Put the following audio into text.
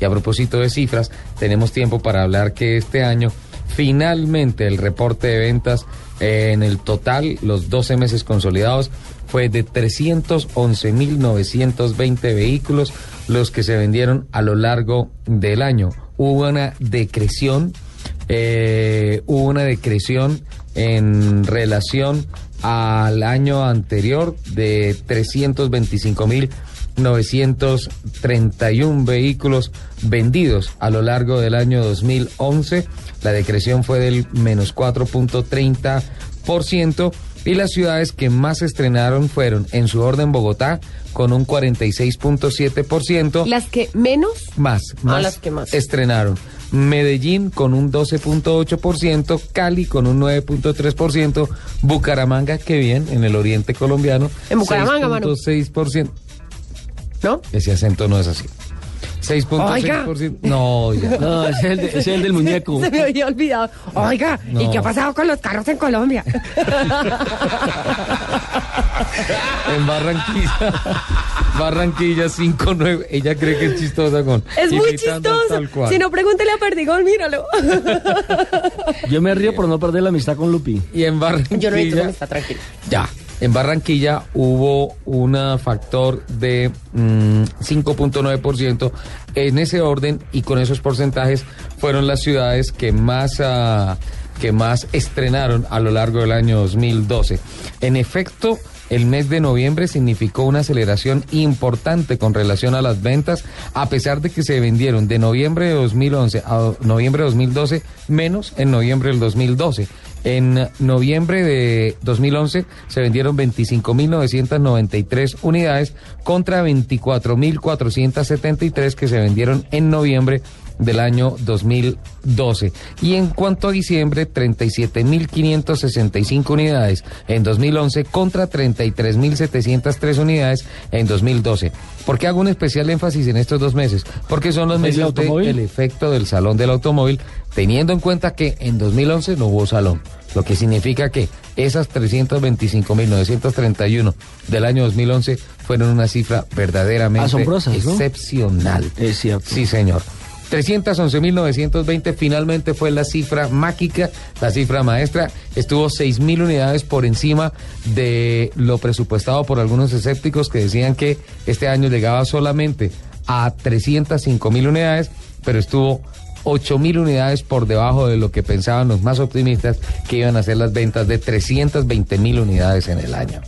Y a propósito de cifras, tenemos tiempo para hablar que este año finalmente el reporte de ventas eh, en el total, los 12 meses consolidados, fue de 311.920 vehículos los que se vendieron a lo largo del año. Hubo una decreción, eh, hubo una decreción en relación al año anterior de 325.931 vehículos vendidos a lo largo del año 2011. La decreción fue del menos 4.30% y las ciudades que más estrenaron fueron en su orden Bogotá con un 46.7%. ¿Las que menos? Más, más, las que más. estrenaron. Medellín con un 12.8%, Cali con un 9.3%, Bucaramanga, que bien, en el oriente colombiano. En Bucaramanga, mano. 6.6%. ¿No? Ese acento no es así. 6.6%. No, ya. No, ese es el, de- es el del muñeco. Se me había olvidado. Oiga, ¿y qué ha pasado con los carros en Colombia? En Barranquilla. Barranquilla 5.9. Ella cree que es chistosa con. Es muy cual. Si no, pregúntele a Perdigón, míralo. Yo me río por no perder la amistad con Lupi. Y en Barranquilla. Yo no necesito está tranquilo. Ya. En Barranquilla hubo un factor de mm, 5.9%. En ese orden y con esos porcentajes fueron las ciudades que más, ah, que más estrenaron a lo largo del año 2012. En efecto, el mes de noviembre significó una aceleración importante con relación a las ventas, a pesar de que se vendieron de noviembre de 2011 a noviembre de 2012 menos en noviembre del 2012. En noviembre de 2011 se vendieron 25.993 unidades contra 24.473 que se vendieron en noviembre del año 2012. Y en cuanto a diciembre, 37.565 unidades en 2011 contra 33.703 unidades en 2012. ¿Por qué hago un especial énfasis en estos dos meses? Porque son los ¿El meses del efecto del salón del automóvil, teniendo en cuenta que en 2011 no hubo salón. Lo que significa que esas 325.931 del año 2011 fueron una cifra verdaderamente Asombrosas, ¿no? excepcional. Es cierto. Sí, señor. 311.920 finalmente fue la cifra mágica, la cifra maestra. Estuvo 6.000 unidades por encima de lo presupuestado por algunos escépticos que decían que este año llegaba solamente a 305.000 unidades, pero estuvo 8.000 unidades por debajo de lo que pensaban los más optimistas que iban a ser las ventas de 320.000 unidades en el año.